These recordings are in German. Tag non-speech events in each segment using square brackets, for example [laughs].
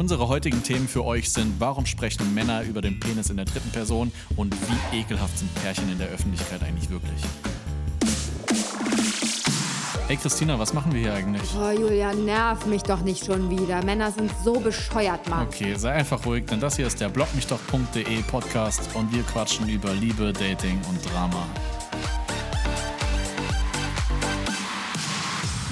Unsere heutigen Themen für euch sind, warum sprechen Männer über den Penis in der dritten Person und wie ekelhaft sind Pärchen in der Öffentlichkeit eigentlich wirklich? Hey Christina, was machen wir hier eigentlich? Oh, Julia, nerv mich doch nicht schon wieder. Männer sind so bescheuert, Mann. Okay, sei einfach ruhig, denn das hier ist der blogmichdoch.de Podcast und wir quatschen über Liebe, Dating und Drama.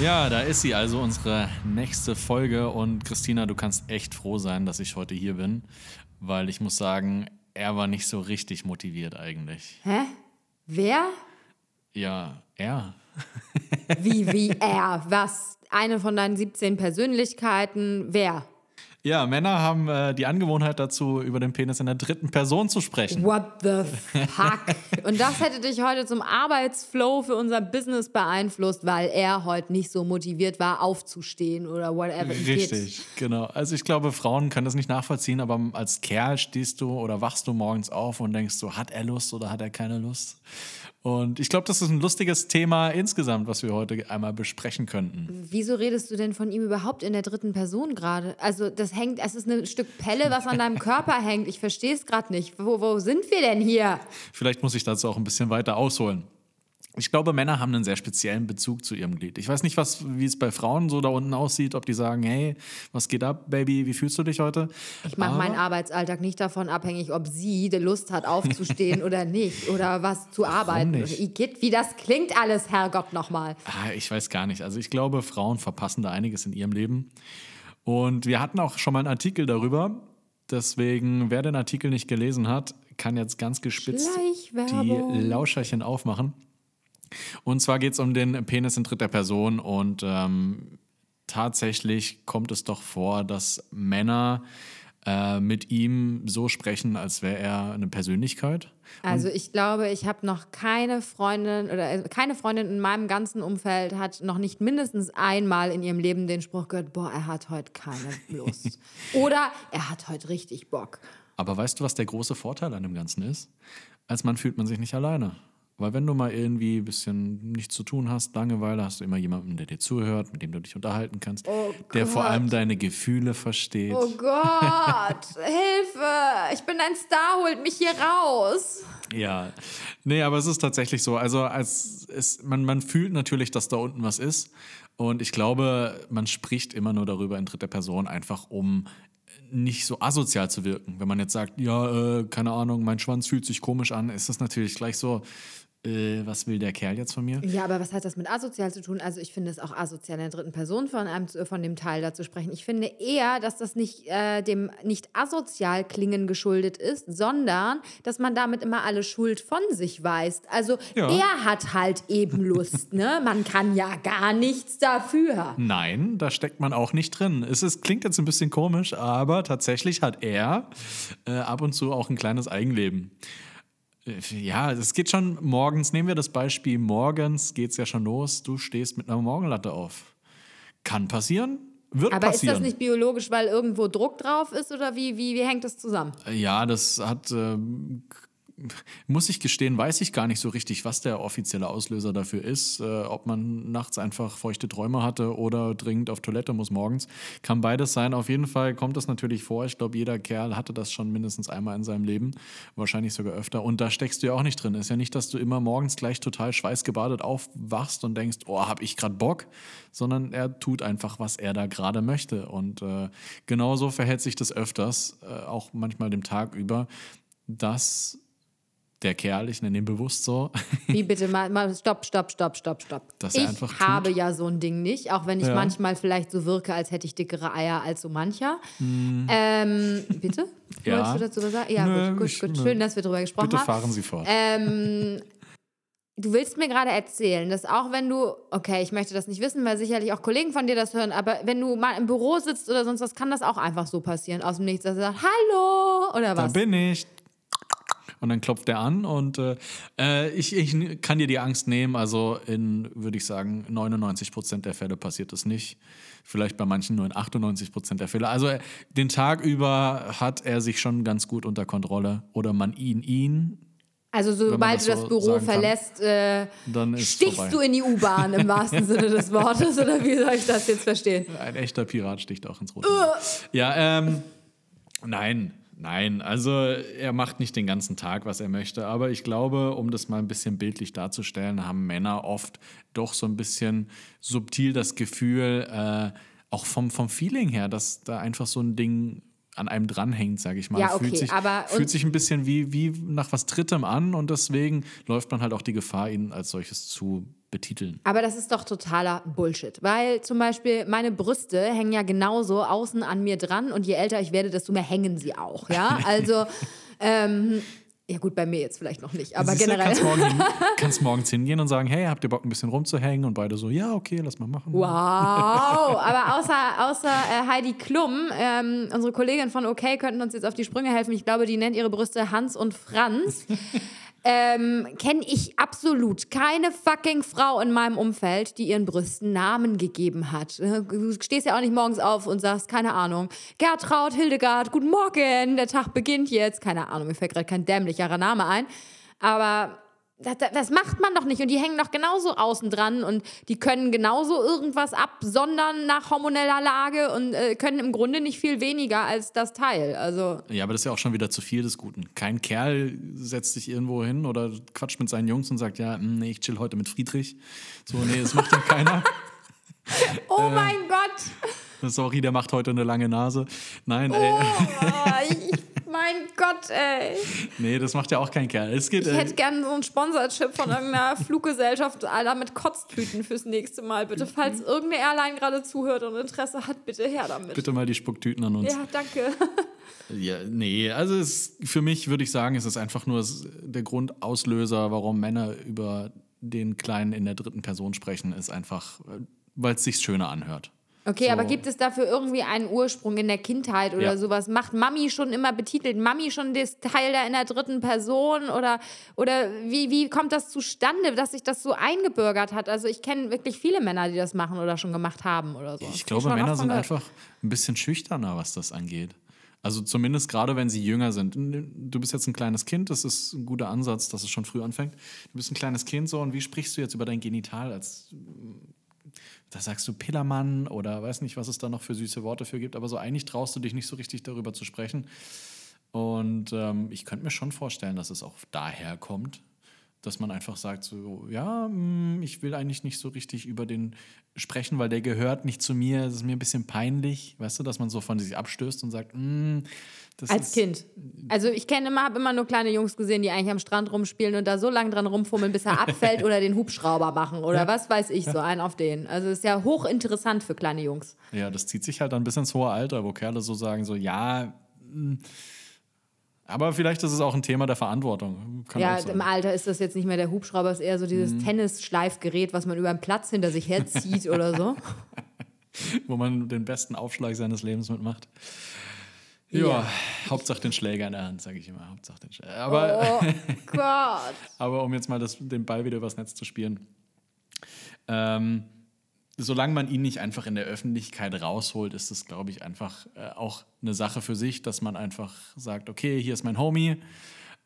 Ja, da ist sie also, unsere nächste Folge. Und Christina, du kannst echt froh sein, dass ich heute hier bin, weil ich muss sagen, er war nicht so richtig motiviert eigentlich. Hä? Wer? Ja, er. Wie, wie er? Was? Eine von deinen 17 Persönlichkeiten? Wer? Ja, Männer haben äh, die Angewohnheit dazu, über den Penis in der dritten Person zu sprechen. What the fuck? [laughs] Und das hätte dich heute zum Arbeitsflow für unser Business beeinflusst, weil er heute nicht so motiviert war, aufzustehen oder whatever. Richtig, genau. Also ich glaube, Frauen können das nicht nachvollziehen, aber als Kerl stehst du oder wachst du morgens auf und denkst so, hat er Lust oder hat er keine Lust? Und ich glaube, das ist ein lustiges Thema insgesamt, was wir heute einmal besprechen könnten. Wieso redest du denn von ihm überhaupt in der dritten Person gerade? Also das hängt, es ist ein Stück Pelle, was an deinem Körper hängt. Ich verstehe es gerade nicht. Wo, wo sind wir denn hier? Vielleicht muss ich dazu auch ein bisschen weiter ausholen. Ich glaube, Männer haben einen sehr speziellen Bezug zu ihrem Glied. Ich weiß nicht, was, wie es bei Frauen so da unten aussieht, ob die sagen, hey, was geht ab, Baby, wie fühlst du dich heute? Ich mache meinen Arbeitsalltag nicht davon abhängig, ob sie die Lust hat, aufzustehen [laughs] oder nicht. Oder was zu arbeiten. nicht? Igitt, wie das klingt alles, Herrgott, nochmal. Ah, ich weiß gar nicht. Also ich glaube, Frauen verpassen da einiges in ihrem Leben. Und wir hatten auch schon mal einen Artikel darüber. Deswegen, wer den Artikel nicht gelesen hat, kann jetzt ganz gespitzt die. Lauscherchen aufmachen. Und zwar geht es um den Penis in dritter Person und ähm, tatsächlich kommt es doch vor, dass Männer äh, mit ihm so sprechen, als wäre er eine Persönlichkeit. Also ich glaube, ich habe noch keine Freundin oder äh, keine Freundin in meinem ganzen Umfeld hat noch nicht mindestens einmal in ihrem Leben den Spruch gehört, boah, er hat heute keine Lust. [laughs] oder er hat heute richtig Bock. Aber weißt du, was der große Vorteil an dem Ganzen ist? Als Mann fühlt man sich nicht alleine. Weil wenn du mal irgendwie ein bisschen nichts zu tun hast, Langeweile, hast du immer jemanden, der dir zuhört, mit dem du dich unterhalten kannst, Oh der vor allem deine Gefühle versteht. Oh Gott, [laughs] Hilfe! Ich bin ein Star, holt mich hier raus. Ja, nee, aber es ist tatsächlich so. Also als es, man, man fühlt natürlich, dass da unten was ist. Und ich glaube, man spricht immer nur darüber in dritter Person, einfach um nicht so asozial zu wirken. Wenn man jetzt sagt, ja, äh, keine Ahnung, mein Schwanz fühlt sich komisch an, ist das natürlich gleich so, äh, was will der Kerl jetzt von mir? Ja, aber was hat das mit asozial zu tun? Also ich finde es auch asozial in der dritten Person von einem von dem Teil da zu sprechen. Ich finde eher, dass das nicht äh, dem nicht asozial klingen geschuldet ist, sondern dass man damit immer alle Schuld von sich weist. Also Ja. er hat halt eben Lust, ne? Man kann ja gar nichts dafür. Nein, da steckt man auch nicht drin. Es ist, klingt jetzt ein bisschen komisch, aber tatsächlich hat er äh, ab und zu auch ein kleines Eigenleben. Äh, Ja, es geht schon morgens, nehmen wir das Beispiel, morgens geht es ja schon los, du stehst mit einer Morgenlatte auf. Kann passieren, wird Aber ist passieren. das nicht biologisch, weil irgendwo Druck drauf ist oder wie, wie, wie hängt das zusammen? Ja, das hat, ähm, muss ich gestehen, weiß ich gar nicht so richtig, was der offizielle Auslöser dafür ist. Äh, ob man nachts einfach feuchte Träume hatte oder dringend auf Toilette muss morgens. Kann beides sein. Auf jeden Fall kommt das natürlich vor. Ich glaube, jeder Kerl hatte das schon mindestens einmal in seinem Leben. Wahrscheinlich sogar öfter. Und da steckst du ja auch nicht drin. Ist ja nicht, dass du immer morgens gleich total schweißgebadet aufwachst und denkst, oh, hab ich gerade Bock. Sondern er tut einfach, was er da gerade möchte. Und äh, genauso verhält sich das öfters, äh, auch manchmal dem Tag über, dass der Kerl, ich nenne ihn bewusst so, [laughs] Wie bitte mal, mal stopp, stopp, stopp, stopp, stopp. Dass ich habe ja so ein Ding nicht, auch wenn ich Ja. manchmal vielleicht so wirke, als hätte ich dickere Eier als so mancher. Ähm, bitte? Hm. [laughs] Ja. Wolltest du dazu was sagen? Ja, Nö, gut, ich- gut, gut. nö. Schön, dass wir drüber gesprochen bitte haben. fahren Sie fort. Ähm, [laughs] du willst mir gerade erzählen, dass auch wenn du, okay, ich möchte das nicht wissen, weil sicherlich auch Kollegen von dir das hören, aber wenn du mal im Büro sitzt oder sonst was, kann das auch einfach so passieren, aus dem Nichts, dass er sagt, hallo oder da was? bin ich. Und dann klopft er an und äh, äh, ich, ich kann dir die Angst nehmen. Also in, würde ich sagen, 99 Prozent der Fälle passiert das nicht. Vielleicht bei manchen nur in 98 Prozent der Fälle. Also äh, den Tag über hat er sich schon ganz gut unter Kontrolle oder man ihn ihn Also sobald das du das so Büro verlässt, äh, stichst vorbei. du in die U-Bahn im wahrsten Sinne des [laughs] Wortes. Oder wie soll ich das jetzt verstehen? Ein echter Pirat sticht auch ins Rote. Meer. Ja, ähm, nein, nein. Also er macht nicht den ganzen Tag, was er möchte. Aber ich glaube, um das mal ein bisschen bildlich darzustellen, haben Männer oft doch so ein bisschen subtil das Gefühl, äh, auch vom, vom Feeling her, dass da einfach so ein Ding an einem dranhängt, sage ich mal. Ja, okay, fühlt sich, aber- fühlt sich ein bisschen wie, wie nach was Drittem an und deswegen läuft man halt auch die Gefahr, ihn als solches zu betiteln. Aber das ist doch totaler Bullshit. Weil zum Beispiel meine Brüste hängen ja genauso außen an mir dran und je älter ich werde, desto mehr hängen sie auch. Ja, [laughs] also, ähm, ja gut, bei mir jetzt vielleicht noch nicht, aber Siehst du, generell. Kannst, morgen [laughs] kannst morgens hingehen und sagen, hey, habt ihr Bock ein bisschen rumzuhängen? Und beide so, ja, okay, lass mal machen. Wow, [laughs] aber außer, außer äh, Heidi Klum, ähm, unsere Kollegin von OK, könnten uns jetzt auf die Sprünge helfen. Ich glaube, die nennt ihre Brüste Hans und Franz. Ähm, Kenne ich absolut keine fucking Frau in meinem Umfeld, die ihren Brüsten Namen gegeben hat. Du stehst ja auch nicht morgens auf und sagst, keine Ahnung, Gertraud, Hildegard, guten Morgen, der Tag beginnt jetzt. Keine Ahnung, mir fällt gerade kein dämlicherer Name ein. Aber das, das- macht man doch nicht. Und die hängen doch genauso außen dran und die können genauso irgendwas absondern nach hormoneller Lage und äh, können im Grunde nicht viel weniger als das Teil. Also, Ja, aber das ist ja auch schon wieder zu viel des Guten. Kein Kerl setzt sich irgendwo hin oder quatscht mit seinen Jungs und sagt, ja, hm, nee, ich chill heute mit Friedrich. So, nee, das macht ja keiner. [laughs] [laughs] oh mein Gott! Sorry, der macht heute eine lange Nase. Nein, ey, Oh, ich, [laughs] mein Gott, ey. nee, das macht ja auch kein Kerl. Es geht, Ich äh, hätte gerne so einen Sponsorchip von irgendeiner [laughs] Fluggesellschaft, Alter, mit Kotztüten fürs nächste Mal. Bitte, falls irgendeine Airline gerade zuhört und Interesse hat, bitte her damit. bitte mal die Spucktüten an uns. Ja, danke. [laughs] Ja, nee, also es, für mich würde ich sagen, es ist einfach nur der Grundauslöser, warum Männer über den Kleinen in der dritten Person sprechen, ist einfach, äh, weil es sich schöner anhört. Okay, So. aber gibt es dafür irgendwie einen Ursprung in der Kindheit oder Ja. sowas? Macht Mami schon immer betitelt? Mami schon das Teil da in der dritten Person? Oder, oder wie, wie kommt das zustande, dass sich das so eingebürgert hat? Also ich kenne wirklich viele Männer, die das machen oder schon gemacht haben oder so. Ich Hab glaube, Männer sind gehört. einfach ein bisschen schüchterner, was das angeht. Also zumindest gerade, wenn sie jünger sind. Du bist jetzt ein kleines Kind, das ist ein guter Ansatz, dass es schon früh anfängt. Du bist ein kleines Kind so und wie sprichst du jetzt über dein Genital als da sagst du Pillermann oder weiß nicht, was es da noch für süße Worte für gibt, aber so eigentlich traust du dich nicht so richtig darüber zu sprechen. Und ähm, ich könnte mir schon vorstellen, dass es auch daher kommt, dass man einfach sagt, so, ja, mm, ich will eigentlich nicht so richtig über den sprechen, weil der gehört nicht zu mir, das ist mir ein bisschen peinlich, weißt du, dass man so von sich abstößt und sagt, mm, das Als ist, Kind. Also ich kenne immer, habe immer nur kleine Jungs gesehen, die eigentlich am Strand rumspielen und da so lange dran rumfummeln, bis er [laughs] abfällt oder den Hubschrauber machen oder was weiß ich, so einen auf den. Also ist ja hochinteressant für kleine Jungs. Ja, das zieht sich halt dann bis ins hohe Alter, wo Kerle so sagen, so, ja, mm, aber vielleicht ist es auch ein Thema der Verantwortung. Kann Ja, im Alter ist das jetzt nicht mehr der Hubschrauber, ist eher so dieses Mhm. Tennisschleifgerät, was man über den Platz hinter sich herzieht oder so. [laughs] wo man den besten Aufschlag seines Lebens mitmacht. Ja, Ja. Hauptsache den Schläger in der Hand, sage ich immer. Hauptsache den Schläger. Aber, Oh [laughs] Gott. aber um jetzt mal das, den Ball wieder übers Netz zu spielen. Ähm, solange man ihn nicht einfach in der Öffentlichkeit rausholt, ist es, glaube ich, einfach äh, auch eine Sache für sich, dass man einfach sagt, okay, hier ist mein Homie.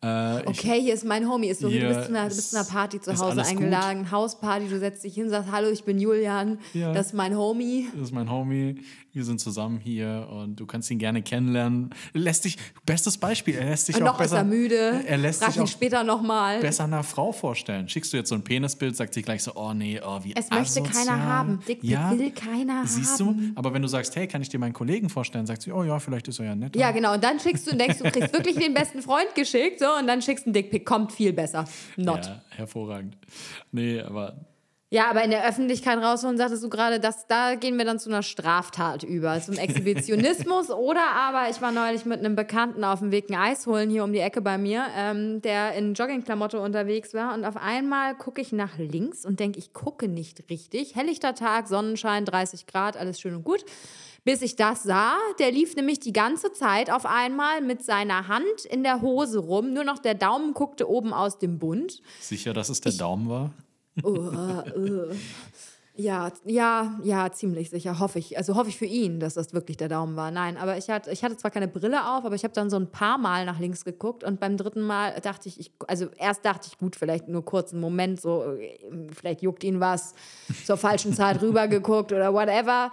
Äh, ich- Okay, hier ist mein Homie. Ist so du bist zu einer, zu einer ist- Party zu ist Hause alles gut. eingeladen, Hausparty, du setzt dich hin, sagst, hallo, ich bin Julian, Ja. das ist mein Homie. Das ist mein Homie. Wir sind zusammen hier und du kannst ihn gerne kennenlernen. Lässt dich, bestes Beispiel, er lässt sich Und auch noch besser. ist er müde, Er lässt frag sich ihn auch später nochmal. besser einer Frau vorstellen. Schickst du jetzt so ein Penisbild, sagt sie gleich so, oh nee, oh wie Es möchte asozial. keiner haben. Dickpick will keiner Siehst haben. du? Aber wenn du sagst, hey, kann ich dir meinen Kollegen vorstellen, sagt sie, oh ja, vielleicht ist er ja nett. Ja, genau. Und dann schickst du und denkst, du kriegst wirklich den besten Freund geschickt, so, und dann schickst du einen Dickpick. Kommt viel besser. Not. Ja, hervorragend. Nee, aber Ja, aber in der Öffentlichkeit rausholen, sagtest du gerade, dass da gehen wir dann zu einer Straftat über, zum Exhibitionismus. [laughs] oder aber ich war neulich mit einem Bekannten auf dem Weg ein Eis holen hier um die Ecke bei mir, ähm, der in Joggingklamotte unterwegs war und auf einmal gucke ich nach links und denke, ich gucke nicht richtig. Helllichter Tag, Sonnenschein, 30 Grad, alles schön und gut. Bis ich das sah, der lief nämlich die ganze Zeit auf einmal mit seiner Hand in der Hose rum. Nur noch der Daumen guckte oben aus dem Bund. sicher, dass es der Daumen war? Oh, äh. Ja, ja, ja, ziemlich sicher, hoffe ich. Also hoffe ich für ihn, dass das wirklich der Daumen war. Nein, aber ich hatte, ich hatte zwar keine Brille auf, aber ich habe dann so ein paar Mal nach links geguckt und beim dritten Mal dachte ich, ich also erst dachte ich, gut, vielleicht nur kurz einen Moment, so, äh, vielleicht juckt ihn was, zur falschen Zeit [laughs] rübergeguckt oder whatever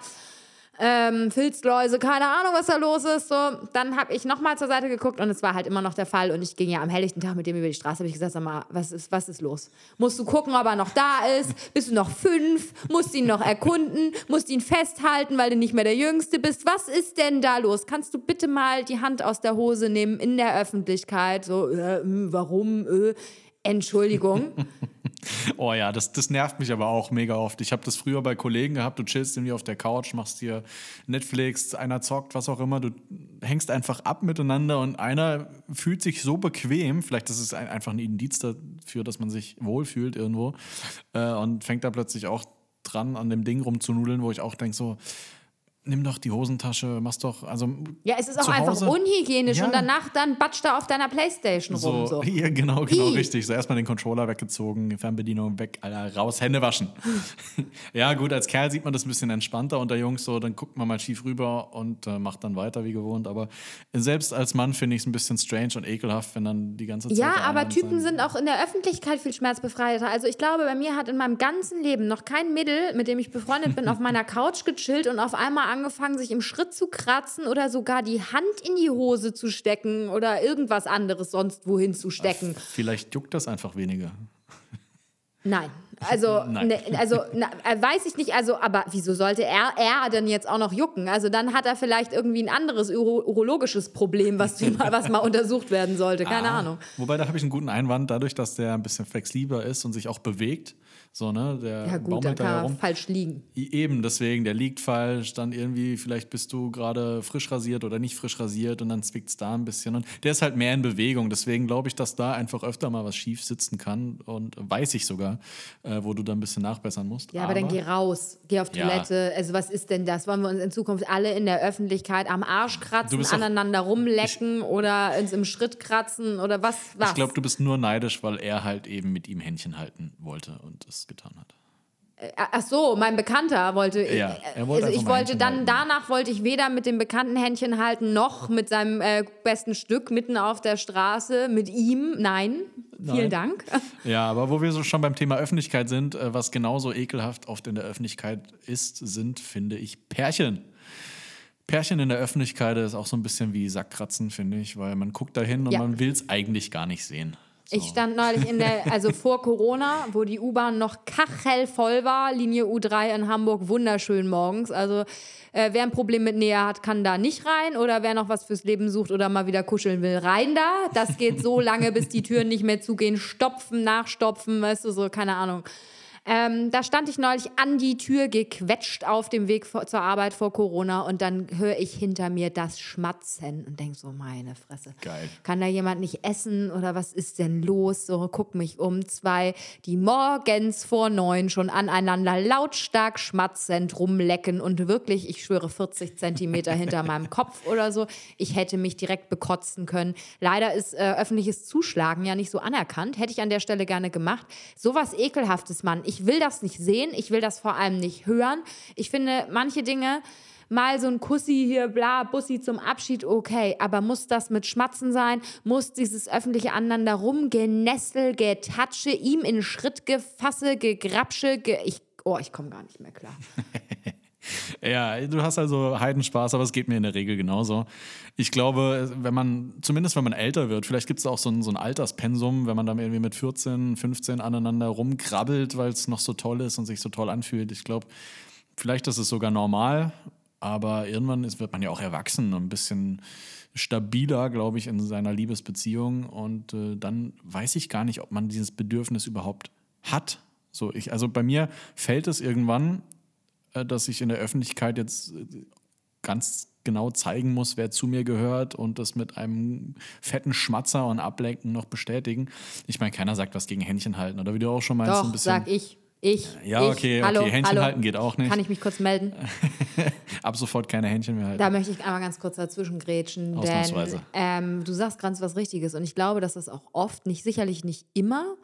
ähm, Filzläuse, keine Ahnung, was da los ist. So, dann habe ich nochmal zur Seite geguckt und es war halt immer noch der Fall. Und ich ging ja am helllichten Tag mit dem über die Straße, habe ich gesagt, sag mal, was ist, was ist los? Musst du gucken, ob er noch da ist? Bist du noch fünf? Musst ihn noch erkunden? Musst ihn festhalten, weil du nicht mehr der Jüngste bist? Was ist denn da los? Kannst du bitte mal die Hand aus der Hose nehmen in der Öffentlichkeit? So, äh, hm, warum? Äh, Entschuldigung. [laughs] [laughs] Oh ja, das, das nervt mich aber auch mega oft. Ich habe das früher bei Kollegen gehabt, du chillst irgendwie auf der Couch, machst dir Netflix, einer zockt, was auch immer, du hängst einfach ab miteinander und einer fühlt sich so bequem, vielleicht ist es ein, einfach ein Indiz dafür, dass man sich wohlfühlt irgendwo äh, und fängt da plötzlich auch dran, an dem Ding rumzunudeln, wo ich auch denke so, nimm doch die Hosentasche, mach's doch, also. Ja, es ist auch einfach unhygienisch ja. und danach dann batscht da auf deiner Playstation so, rum. So. [laughs] Ja, genau, genau, I. richtig. So erstmal den Controller weggezogen, Fernbedienung weg, Alter, raus, Hände waschen. [laughs] ja, gut, als Kerl sieht man das ein bisschen entspannter unter Jungs, so, dann guckt man mal schief rüber und äh, macht dann weiter wie gewohnt. Aber selbst als Mann finde ich es ein bisschen strange und ekelhaft, wenn dann die ganze Zeit. Ja, aber Typen sind auch in der Öffentlichkeit viel schmerzbefreiter. Also ich glaube, bei mir hat in meinem ganzen Leben noch kein Mädel, mit dem ich befreundet bin, auf meiner Couch gechillt und auf einmal angefangen, sich im Schritt zu kratzen oder sogar die Hand in die Hose zu stecken oder irgendwas anderes sonst wohin zu stecken. Vielleicht juckt das einfach weniger. Nein. Also, [laughs] ne, also äh, weiß ich nicht, also, aber wieso sollte er, er denn jetzt auch noch jucken? Also dann hat er vielleicht irgendwie ein anderes uro urologisches Problem, was, [laughs] was mal untersucht werden sollte. Keine ah, Ahnung. Wobei, da habe ich einen guten Einwand, dadurch, dass der ein bisschen flexibler ist und sich auch bewegt, so, ne? Der ja, gut, kann er herum. falsch liegen. Eben, deswegen, der liegt falsch, dann irgendwie, vielleicht bist du gerade frisch rasiert oder nicht frisch rasiert und dann zwickt es da ein bisschen. Und der ist halt mehr in Bewegung. Deswegen glaube ich, dass da einfach öfter mal was schief sitzen kann und weiß ich sogar, äh, wo du dann ein bisschen nachbessern musst. Ja, aber, aber dann geh raus, geh auf Toilette. Ja. Also, was ist denn das? Wollen wir uns in Zukunft alle in der Öffentlichkeit am Arsch kratzen, aneinander rumlecken ich, oder uns im Schritt kratzen oder was? was? Ich glaube, du bist nur neidisch, weil er halt eben mit ihm Händchen halten wollte und das getan hat. Äh, ach so, mein Bekannter wollte. Ja, er wollte also ich wollte dann halten. danach wollte ich weder mit dem bekannten Händchen halten noch mit seinem äh, besten Stück mitten auf der Straße mit ihm. Nein, Nein. vielen Dank. [laughs] Ja, aber wo wir so schon beim Thema Öffentlichkeit sind, äh, was genauso ekelhaft oft in der Öffentlichkeit ist, sind finde ich Pärchen. Pärchen in der Öffentlichkeit ist auch so ein bisschen wie Sackkratzen, finde ich, weil man guckt dahin und ja. man will es eigentlich gar nicht sehen. So. Ich stand neulich in der, also [laughs] vor Corona, wo die U-Bahn noch kachelvoll war, Linie U3 in Hamburg, wunderschön morgens. Also äh, wer ein Problem mit Nähe hat, kann da nicht rein. Oder wer noch was fürs Leben sucht oder mal wieder kuscheln will, rein da. Das geht so lange, bis die Türen nicht mehr zugehen. Stopfen, nachstopfen, weißt du, so, keine Ahnung. Ähm, da stand ich neulich an die Tür gequetscht auf dem Weg vor, zur Arbeit vor Corona und dann höre ich hinter mir das Schmatzen und denke so, meine Fresse. Geil. Kann da jemand nicht essen oder was ist denn los? So, guck mich um. Zwei, die morgens vor neun schon aneinander lautstark schmatzend rumlecken und wirklich, ich schwöre, 40 Zentimeter hinter meinem [laughs] Kopf oder so. Ich hätte mich direkt bekotzen können. Leider ist äh, öffentliches Zuschlagen ja nicht so anerkannt. Hätte ich an der Stelle gerne gemacht. Sowas Ekelhaftes, Mann. Ich ich will das nicht sehen, ich will das vor allem nicht hören. Ich finde manche Dinge, mal so ein Kussi hier, bla, Bussi zum Abschied, okay. Aber muss das mit Schmatzen sein? Muss dieses öffentliche Aneinander rumgenessel, getatsche, ihm in Schritt gefasse, gegrapsche, ge ich, oh, ich komme gar nicht mehr klar. [laughs] Ja, du hast also Heidenspaß, aber es geht mir in der Regel genauso. Ich glaube, wenn man, zumindest wenn man älter wird, vielleicht gibt es auch so ein, so ein Alterspensum, wenn man dann irgendwie mit 14, 15 aneinander rumkrabbelt, weil es noch so toll ist und sich so toll anfühlt. Ich glaube, vielleicht ist es sogar normal, aber irgendwann ist, wird man ja auch erwachsen und ein bisschen stabiler, glaube ich, in seiner Liebesbeziehung. Und äh, dann weiß ich gar nicht, ob man dieses Bedürfnis überhaupt hat. So, ich, also bei mir fällt es irgendwann dass ich in der Öffentlichkeit jetzt äh, ganz genau zeigen muss, wer zu mir gehört und das mit einem fetten Schmatzer und Ablenken noch bestätigen. Ich meine, keiner sagt was gegen Händchen halten, oder wie du auch schon meinst. Doch, ein bisschen. sag ich. Ich. Ja, okay, ich. Hallo, okay. Händchen hallo. halten geht auch nicht. Kann ich mich kurz melden? [laughs] Ab sofort keine Händchen mehr halten. Da möchte ich einmal ganz kurz dazwischen grätschen, denn ähm, du sagst ganz was Richtiges und ich glaube, dass das auch oft, nicht sicherlich nicht immer,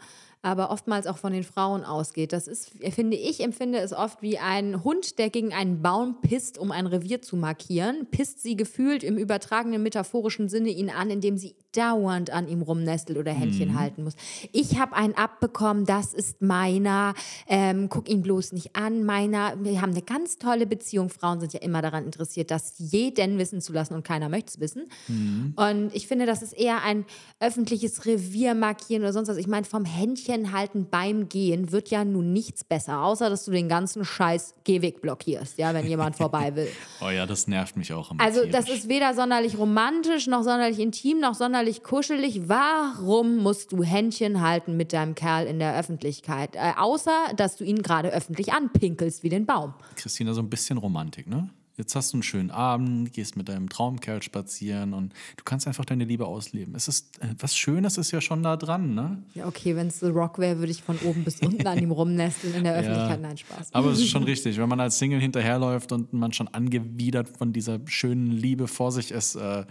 aber oftmals auch von den Frauen ausgeht. Das ist, finde ich, empfinde es oft wie ein Hund, der gegen einen Baum pisst, um ein Revier zu markieren, pisst sie gefühlt im übertragenen metaphorischen Sinne ihn an, indem sie dauernd an ihm rumnestelt oder Händchen mhm. halten muss. Ich habe einen abbekommen, das ist meiner, ähm, guck ihn bloß nicht an, meiner. Wir haben eine ganz tolle Beziehung. Frauen sind ja immer daran interessiert, das jeden wissen zu lassen und keiner möchte es wissen. Mhm. Und ich finde, das ist eher ein öffentliches Revier markieren oder sonst was. Ich meine, vom Händchen halten beim Gehen wird ja nun nichts besser, außer dass du den ganzen Scheiß Gehweg blockierst, ja, wenn jemand vorbei will. [laughs] Oh ja, das nervt mich auch immer. Also, tierisch. das ist weder sonderlich romantisch, noch sonderlich intim, noch sonderlich kuschelig. Warum musst du Händchen halten mit deinem Kerl in der Öffentlichkeit? Äh, außer, dass du ihn gerade öffentlich anpinkelst wie den Baum. Christina, so ein bisschen Romantik, ne? Jetzt hast du einen schönen Abend, gehst mit deinem Traumkerl spazieren und du kannst einfach deine Liebe ausleben. Es ist äh, was Schönes ist ja schon da dran, ne? Ja, okay, wenn es The Rock wäre, würde ich von oben bis unten an ihm [laughs] rumnesteln in der Öffentlichkeit. Ja, Nein, Spaß. Aber es ist schon [laughs] richtig, wenn man als Single hinterherläuft und man schon angewidert von dieser schönen Liebe vor sich ist, äh,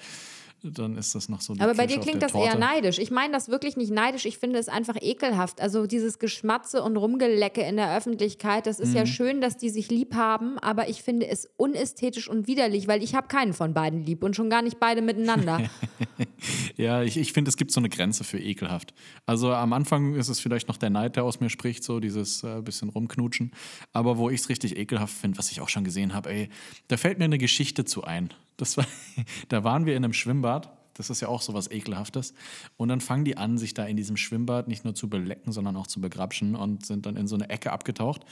dann ist das noch so. Aber bei dir klingt das Torte. eher neidisch. Ich meine das wirklich nicht neidisch. Ich finde es einfach ekelhaft. Also dieses Geschmatze und Rumgelecke in der Öffentlichkeit, das ist mhm. ja schön, dass die sich lieb haben, aber ich finde es unästhetisch und widerlich, weil ich habe keinen von beiden lieb und schon gar nicht beide miteinander. [laughs] ja, ich, ich finde, es gibt so eine Grenze für ekelhaft. Also am Anfang ist es vielleicht noch der Neid, der aus mir spricht, so dieses äh, bisschen rumknutschen. Aber wo ich es richtig ekelhaft finde, was ich auch schon gesehen habe, ey, da fällt mir eine Geschichte zu ein. Das war, [laughs] da waren wir in einem Schwimmbad. Das ist ja auch so was Ekelhaftes. Und dann fangen die an, sich da in diesem Schwimmbad nicht nur zu belecken, sondern auch zu begrapschen und sind dann in so eine Ecke abgetaucht.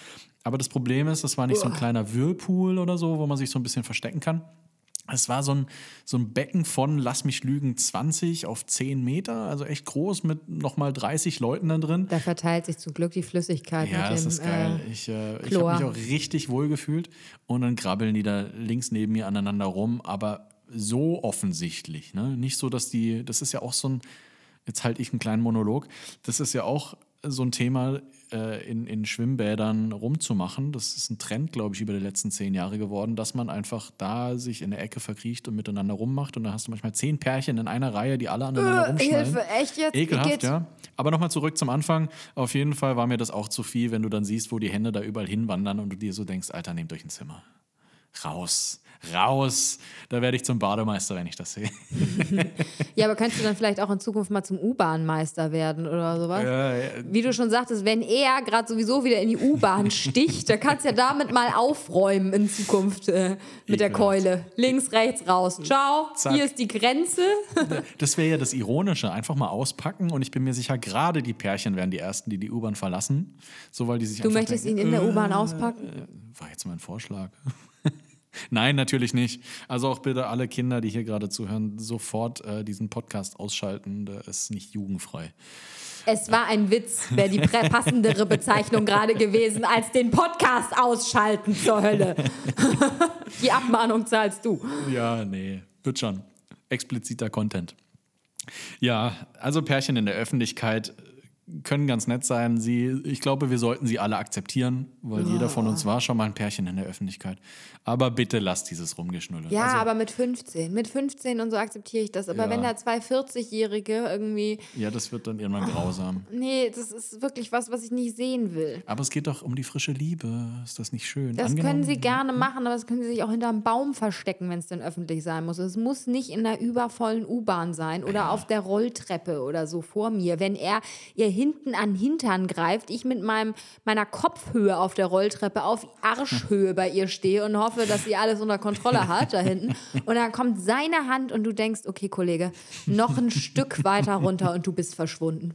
Aber das Problem ist, das war nicht so ein kleiner Whirlpool oder so, wo man sich so ein bisschen verstecken kann. Es war so ein, so ein Becken von, lass mich lügen, 20 auf 10 Meter, also echt groß mit nochmal 30 Leuten da drin. Da verteilt sich zum Glück die Flüssigkeit. Ja, das dem, ist geil. Äh, ich äh, ich habe mich auch richtig wohl gefühlt. Und dann krabbeln die da links neben mir aneinander rum, aber so offensichtlich. Ne? Nicht so, dass die, das ist ja auch so ein, jetzt halte ich einen kleinen Monolog, das ist ja auch so ein Thema äh, in, in Schwimmbädern rumzumachen. Das ist ein Trend, glaube ich, über die letzten zehn Jahre geworden, dass man einfach da sich in der Ecke verkriecht und miteinander rummacht. Und dann hast du manchmal zehn Pärchen in einer Reihe, die alle aneinander äh, rumschneiden. Hilfe, echt jetzt? Ekelhaft, ja. Aber nochmal zurück zum Anfang. Auf jeden Fall war mir das auch zu viel, wenn du dann siehst, wo die Hände da überall hinwandern und du dir so denkst, Alter, nehmt euch ein Zimmer. Raus raus. Da werde ich zum Bademeister, wenn ich das sehe. [laughs] ja, aber könntest du dann vielleicht auch in Zukunft mal zum U-Bahn-Meister werden oder sowas? Ja, ja. Wie du schon sagtest, wenn er gerade sowieso wieder in die U-Bahn sticht, dann kannst du ja damit mal aufräumen in Zukunft äh, mit der Keule. Links, rechts, raus. Ciao, Zack. hier ist die Grenze. das wäre ja das Ironische. Einfach mal auspacken und ich bin mir sicher, gerade die Pärchen werden die Ersten, die die U-Bahn verlassen. So, weil die sich du möchtest denken, ihn in der U-Bahn äh, auspacken? War jetzt mein Vorschlag. Nein, natürlich nicht. Also auch bitte alle Kinder, die hier gerade zuhören, sofort äh, diesen Podcast ausschalten. Der ist nicht jugendfrei. Es war ein Witz, wäre die passendere Bezeichnung gerade gewesen, als den Podcast ausschalten zur Hölle. [laughs] die Abmahnung zahlst du. Ja, nee, wird schon. Expliziter Content. Ja, also Pärchen in der Öffentlichkeit können ganz nett sein. Sie, ich glaube, wir sollten sie alle akzeptieren, weil oh. jeder von uns war schon mal ein Pärchen in der Öffentlichkeit. Aber bitte lasst dieses Rumgeschnulle. Ja, also, aber mit 15. Mit 15 und so akzeptiere ich das. Aber ja. wenn da zwei 40-Jährige irgendwie. Ja, das wird dann irgendwann grausam. [laughs] Nee, das ist wirklich was, was ich nicht sehen will. Aber es geht doch um die frische Liebe. Ist das nicht schön? Das Angenommen? können sie gerne machen, aber das können sie sich auch hinter einem Baum verstecken, wenn es denn öffentlich sein muss. Es muss nicht in der übervollen U-Bahn sein oder ja. auf der Rolltreppe oder so vor mir. Wenn er ihr hinten an Hintern greift, ich mit meinem, meiner Kopfhöhe auf der Rolltreppe auf Arschhöhe bei ihr stehe und hoffe, dass sie alles unter Kontrolle hat da hinten. Und dann kommt seine Hand und du denkst, okay, Kollege, noch ein Stück weiter runter und du bist verschwunden.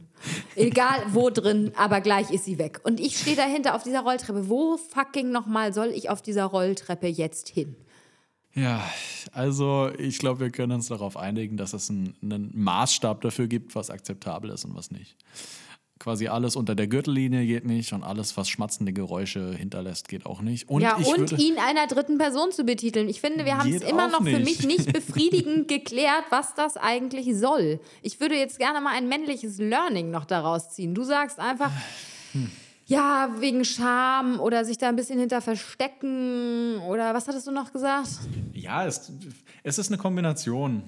Egal wo drin, aber gleich ist sie weg. Und ich stehe dahinter auf dieser Rolltreppe. Wo fucking nochmal soll ich auf dieser Rolltreppe jetzt hin? Ja, also ich glaube, wir können uns darauf einigen, dass es einen, einen Maßstab dafür gibt, was akzeptabel ist und was nicht. Quasi alles unter der Gürtellinie geht nicht und alles, was schmatzende Geräusche hinterlässt, geht auch nicht. Und ja, und ihn einer dritten Person zu betiteln. Ich finde, wir haben es immer noch nicht. für mich nicht [laughs] befriedigend geklärt, was das eigentlich soll. Ich würde jetzt gerne mal ein männliches Learning noch daraus ziehen. Du sagst einfach. Hm ja, wegen Scham oder sich da ein bisschen hinter verstecken oder was hattest du noch gesagt? Ja, es, es ist eine Kombination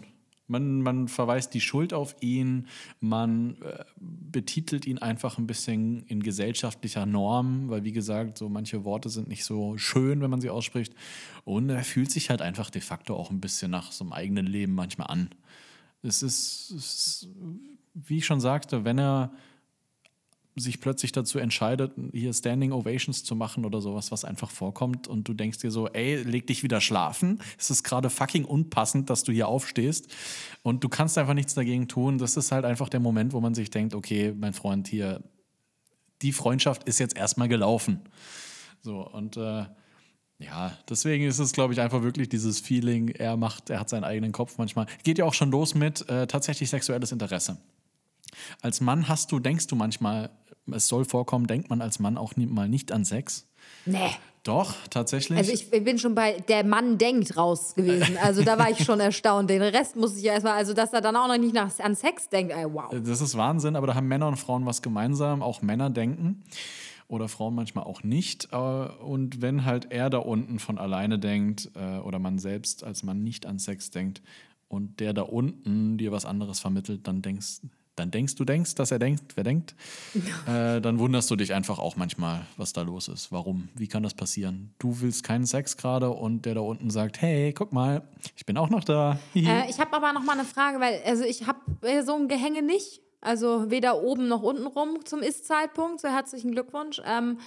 Man, man verweist die Schuld auf ihn, man äh, betitelt ihn einfach ein bisschen in gesellschaftlicher Norm, weil wie gesagt, so manche Worte sind nicht so schön, wenn man sie ausspricht. Und er fühlt sich halt einfach de facto auch ein bisschen nach so einem eigenen Leben manchmal an. Es ist, es ist wie ich schon sagte, wenn er sich plötzlich dazu entscheidet, hier Standing Ovations zu machen oder sowas, was einfach vorkommt und du denkst dir so, ey, leg dich wieder schlafen. Es ist gerade fucking unpassend, dass du hier aufstehst und du kannst einfach nichts dagegen tun. Das ist halt einfach der Moment, wo man sich denkt, okay, mein Freund hier, die Freundschaft ist jetzt erstmal gelaufen. So und äh, ja, deswegen ist es, glaube ich, einfach wirklich dieses Feeling, er macht, er hat seinen eigenen Kopf manchmal. Geht ja auch schon los mit äh, tatsächlich sexuelles Interesse. Als Mann hast du, denkst du manchmal, es soll vorkommen, denkt man als Mann auch nie, mal nicht an Sex. Nee. Doch, tatsächlich. Also ich bin schon bei der Mann denkt raus gewesen. [laughs] Also da war ich schon erstaunt. Den Rest muss ich ja erstmal, also dass er dann auch noch nicht nach, an Sex denkt, ey, wow. Das ist Wahnsinn, aber da haben Männer und Frauen was gemeinsam. Auch Männer denken oder Frauen manchmal auch nicht. Äh, und wenn halt er da unten von alleine denkt äh, oder man selbst als Mann nicht an Sex denkt und der da unten dir was anderes vermittelt, dann denkst, dann denkst du denkst, dass er denkt, wer denkt, äh, dann wunderst du dich einfach auch manchmal, was da los ist. Warum? Wie kann das passieren? Du willst keinen Sex gerade und der da unten sagt, hey, guck mal, ich bin auch noch da. [laughs] äh, ich habe aber noch mal eine Frage, weil also ich habe äh, so ein Gehänge nicht, also weder oben noch unten rum zum Ist-Zeitpunkt. So herzlichen Glückwunsch. Ähm,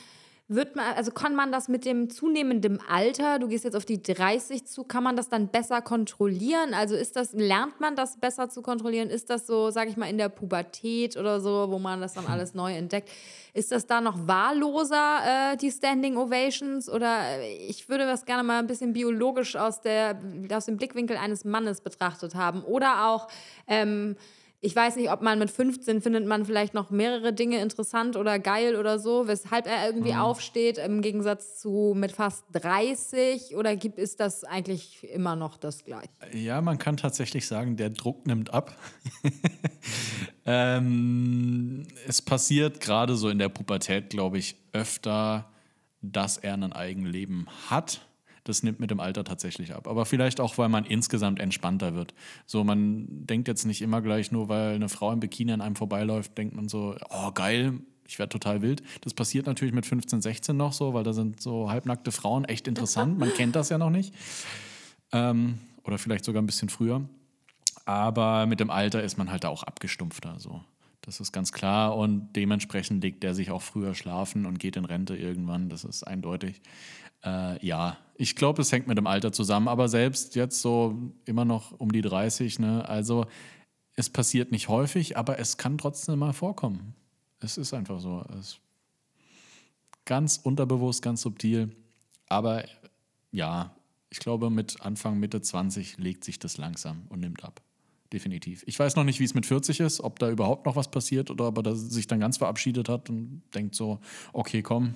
wird man, also kann man das mit dem zunehmenden Alter, du gehst jetzt auf die 30 zu, kann man das dann besser kontrollieren? Also ist das, lernt man das besser zu kontrollieren? Ist das so, sage ich mal, in der Pubertät oder so, wo man das dann [laughs] alles neu entdeckt? Ist das da noch wahlloser, äh, die Standing Ovations? Oder äh, ich würde das gerne mal ein bisschen biologisch aus, der, aus dem Blickwinkel eines Mannes betrachtet haben. Oder auch, ähm, ich weiß nicht, ob man mit 15 findet man vielleicht noch mehrere Dinge interessant oder geil oder so, weshalb er irgendwie mhm. aufsteht, im Gegensatz zu mit fast 30 oder gibt es das eigentlich immer noch das gleiche? Ja, man kann tatsächlich sagen, der Druck nimmt ab. [laughs] ähm, es passiert gerade so in der Pubertät, glaube ich, öfter, dass er ein eigenes Leben hat das nimmt mit dem Alter tatsächlich ab. Aber vielleicht auch, weil man insgesamt entspannter wird. So, man denkt jetzt nicht immer gleich nur, weil eine Frau im Bikini an einem vorbeiläuft, denkt man so, oh geil, ich werde total wild. Das passiert natürlich mit 15, 16 noch so, weil da sind so halbnackte Frauen echt interessant. Man kennt das ja noch nicht. Ähm, oder vielleicht sogar ein bisschen früher. Aber mit dem Alter ist man halt da auch abgestumpfter. So. Das ist ganz klar. Und dementsprechend legt der sich auch früher schlafen und geht in Rente irgendwann. Das ist eindeutig. Äh, ja, ich glaube, es hängt mit dem Alter zusammen, aber selbst jetzt so immer noch um die 30, ne? Also es passiert nicht häufig, aber es kann trotzdem mal vorkommen. Es ist einfach so. Es ganz unterbewusst, ganz subtil. Aber ja, ich glaube, mit Anfang, Mitte 20 legt sich das langsam und nimmt ab. Definitiv. Ich weiß noch nicht, wie es mit 40 ist, ob da überhaupt noch was passiert oder ob er sich dann ganz verabschiedet hat und denkt so, okay, komm,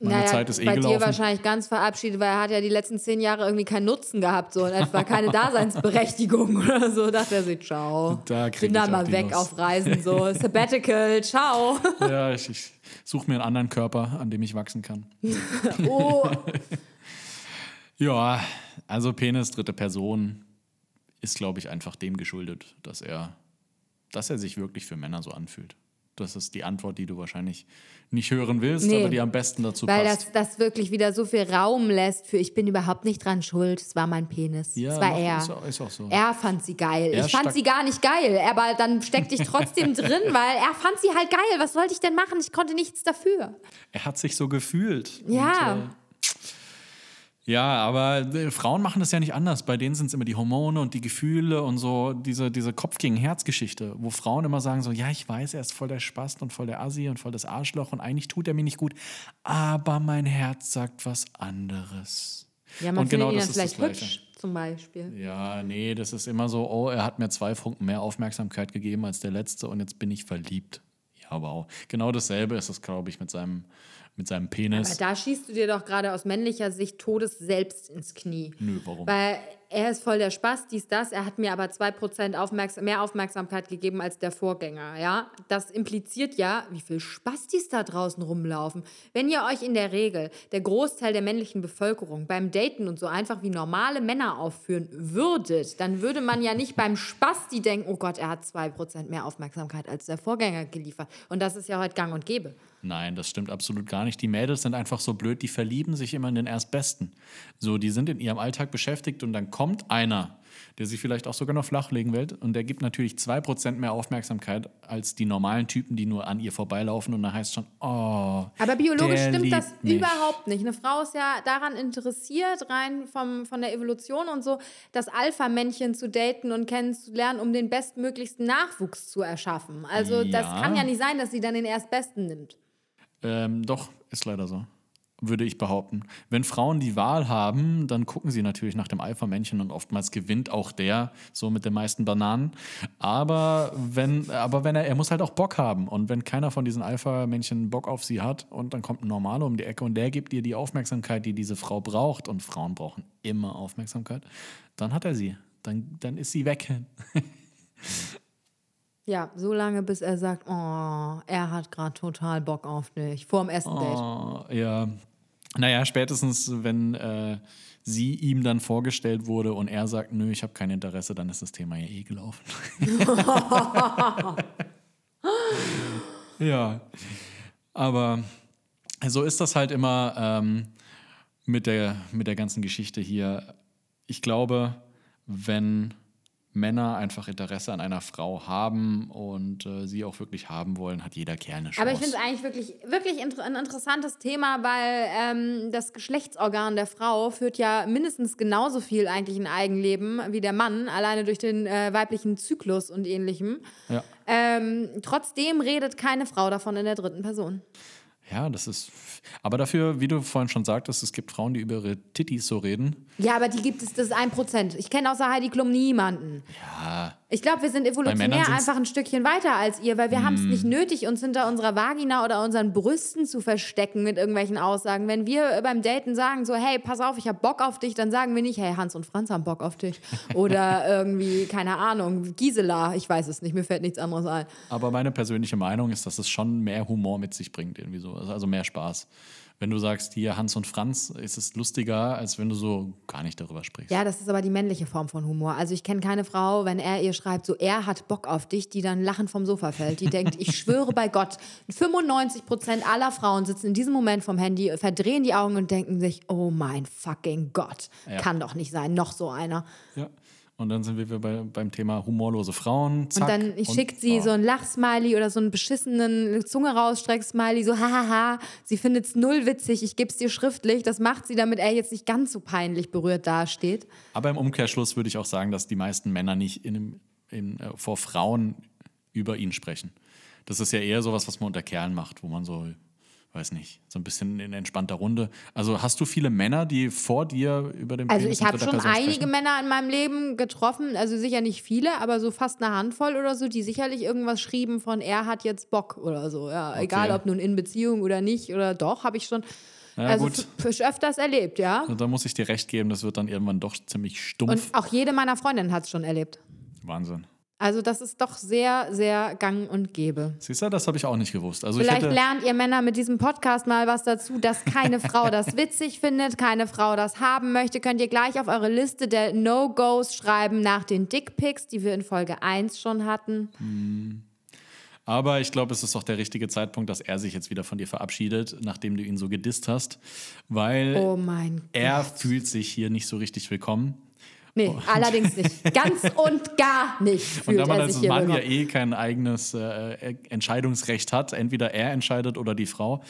meine naja, Zeit ist eh bei gelaufen. dir wahrscheinlich ganz verabschiedet, weil er hat ja die letzten zehn Jahre irgendwie keinen Nutzen gehabt, so in etwa keine [laughs] Daseinsberechtigung oder so. Dachte er sich, ciao. Da Bin dann mal weg Lust. auf Reisen, so [laughs] Sabbatical, ciao. Ja, ich, ich suche mir einen anderen Körper, an dem ich wachsen kann. [laughs] oh. ja, also Penis, dritte Person, ist, glaube ich, einfach dem geschuldet, dass er, dass er sich wirklich für Männer so anfühlt. Das ist die Antwort, die du wahrscheinlich nicht hören willst, nee, aber die am besten dazu weil passt. Weil das, das wirklich wieder so viel Raum lässt für ich bin überhaupt nicht dran schuld, es war mein Penis. Ja, es war er. Ist auch, ist auch so. Er fand sie geil. Er ich fand sie gar nicht geil, aber dann steckte ich trotzdem [laughs] drin, weil er fand sie halt geil. Was sollte ich denn machen? Ich konnte nichts dafür. Er hat sich so gefühlt. Ja. Und, äh, ja, aber äh, Frauen machen das ja nicht anders. Bei denen sind es immer die Hormone und die Gefühle und so diese, diese Kopf gegen Herz-Geschichte, wo Frauen immer sagen so, ja, ich weiß, er ist voll der Spast und voll der Assi und voll das Arschloch und eigentlich tut er mir nicht gut, aber mein Herz sagt was anderes. Ja, man und genau das ist vielleicht das hübsch zum Beispiel. Ja, nee, das ist immer so, oh, er hat mir zwei Funken mehr Aufmerksamkeit gegeben als der letzte und jetzt bin ich verliebt. Ja, wow. Genau dasselbe ist es, glaube ich, mit seinem mit seinem Penis. Aber da schießt du dir doch gerade aus männlicher Sicht Todes selbst ins Knie. Nö, warum? Weil er ist voll der Spaß, dies, das. Er hat mir aber 2% Aufmerksam mehr Aufmerksamkeit gegeben als der Vorgänger. Ja? Das impliziert ja, wie viel Spaß dies da draußen rumlaufen. Wenn ihr euch in der Regel, der Großteil der männlichen Bevölkerung, beim Daten und so einfach wie normale Männer aufführen würdet, dann würde man ja nicht beim Spaß die denken, oh Gott, er hat 2% mehr Aufmerksamkeit als der Vorgänger geliefert. Und das ist ja heute gang und gäbe. Nein, das stimmt absolut gar nicht. Die Mädels sind einfach so blöd, die verlieben sich immer in den Erstbesten. So, die sind in ihrem Alltag beschäftigt und dann kommt einer, der sich vielleicht auch sogar noch flachlegen will und der gibt natürlich 2% mehr Aufmerksamkeit als die normalen Typen, die nur an ihr vorbeilaufen und da heißt schon, oh. Aber biologisch stimmt das mich. überhaupt nicht. Eine Frau ist ja daran interessiert, rein vom, von der Evolution und so, das Alpha-Männchen zu daten und kennenzulernen, um den bestmöglichsten Nachwuchs zu erschaffen. Also das Ja. kann ja nicht sein, dass sie dann den Erstbesten nimmt. Ähm, doch, ist leider so. Würde ich behaupten. Wenn Frauen die Wahl haben, dann gucken sie natürlich nach dem Alpha-Männchen und oftmals gewinnt auch der, so mit den meisten Bananen. Aber wenn, aber wenn er, er muss halt auch Bock haben. Und wenn keiner von diesen Alpha-Männchen Bock auf sie hat und dann kommt ein Normaler um die Ecke und der gibt ihr die Aufmerksamkeit, die diese Frau braucht, und Frauen brauchen immer Aufmerksamkeit, dann hat er sie. Dann, dann ist sie weg. [laughs] Ja, so lange, bis er sagt, oh, er hat gerade total Bock auf dich. Vor dem ersten Date. Oh, ja. Naja, spätestens, wenn äh, sie ihm dann vorgestellt wurde und er sagt, nö, ich habe kein Interesse, dann ist das Thema ja eh gelaufen. [laughs] ja. Aber so ist das halt immer ähm, mit, der, mit der ganzen Geschichte hier. Ich glaube, wenn Männer einfach Interesse an einer Frau haben und äh, sie auch wirklich haben wollen, hat jeder Kerl eine Chance. Aber ich finde es eigentlich wirklich, wirklich inter ein interessantes Thema, weil ähm, das Geschlechtsorgan der Frau führt ja mindestens genauso viel eigentlich ein Eigenleben wie der Mann, alleine durch den äh, weiblichen Zyklus und ähnlichem. ja. Ähm, trotzdem redet keine Frau davon in der dritten Person. Ja, das ist. Aber dafür, wie du vorhin schon sagtest, es gibt Frauen, die über ihre Tittis so reden. Ja, aber die gibt es, das ist ein Prozent. Ich kenne außer Heidi Klum niemanden. Ja. Ich glaube, wir sind evolutionär einfach ein Stückchen weiter als ihr, weil wir haben es nicht nötig, uns hinter unserer Vagina oder unseren Brüsten zu verstecken mit irgendwelchen Aussagen. Wenn wir beim Daten sagen so, hey, pass auf, ich habe Bock auf dich, dann sagen wir nicht, hey, Hans und Franz haben Bock auf dich. [laughs] Oder irgendwie, keine Ahnung, Gisela, ich weiß es nicht, mir fällt nichts anderes ein. Aber meine persönliche Meinung ist, dass es schon mehr Humor mit sich bringt, irgendwie so. Also mehr Spaß. Wenn du sagst, hier Hans und Franz, ist es lustiger, als wenn du so gar nicht darüber sprichst. Ja, das ist aber die männliche Form von Humor. Also ich kenne keine Frau, wenn er ihr schreibt, so er hat Bock auf dich, die dann lachend vom Sofa fällt. Die denkt, ich schwöre bei Gott, 95 Prozent aller Frauen sitzen in diesem Moment vom Handy, verdrehen die Augen und denken sich, oh mein fucking Gott, Ja. kann doch nicht sein, noch so einer. Ja. Und dann sind wir bei, beim Thema humorlose Frauen. Zack, und dann schickt sie oh. so ein Lachsmiley oder so einen beschissenen Zunge rausstreck-Smiley, so hahaha. Sie findet es null witzig, ich gebe es dir schriftlich. Das macht sie, damit er jetzt nicht ganz so peinlich berührt dasteht. Aber im Umkehrschluss würde ich auch sagen, dass die meisten Männer nicht in, in, äh, vor Frauen über ihn sprechen. Das ist ja eher sowas, was man unter Kerlen macht, wo man so, weiß nicht, so ein bisschen in entspannter Runde. Also hast du viele Männer, die vor dir über den Also Penis ich habe schon Person einige sprechen? Männer in meinem Leben getroffen, also sicher nicht viele, aber so fast eine Handvoll oder so, die sicherlich irgendwas schrieben von er hat jetzt Bock oder so. Ja, egal ob nun in Beziehung oder nicht oder doch, habe ich schon Ja, also gut. öfters erlebt, ja. Also Da muss ich dir recht geben, das wird dann irgendwann doch ziemlich stumpf. Und auch jede meiner Freundinnen hat es schon erlebt. Wahnsinn. Also das ist doch sehr, sehr gang und gäbe. Siehst du, das habe ich auch nicht gewusst. Also ich Vielleicht lernt ihr Männer mit diesem Podcast mal was dazu, dass keine Frau [laughs] das witzig findet, keine Frau das haben möchte. Könnt ihr gleich auf eure Liste der No-Gos schreiben nach den Dickpics, die wir in Folge 1 schon hatten. aber ich glaube, es ist auch der richtige Zeitpunkt, dass er sich jetzt wieder von dir verabschiedet, nachdem du ihn so gedisst hast, weil Oh er fühlt sich hier nicht so richtig willkommen. Nee, allerdings nicht. [laughs] Ganz und gar nicht Und fühlt da man er als Mann ja eh kein eigenes äh, Entscheidungsrecht hat, entweder er entscheidet oder die Frau,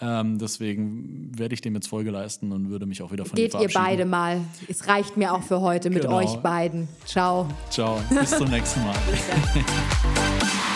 ähm, deswegen werde ich dem jetzt Folge leisten und würde mich auch wieder von Geht dir ihr beide mal. Es reicht mir auch für heute mit Genau. euch beiden. Ciao. Ciao, bis zum nächsten Mal. [laughs]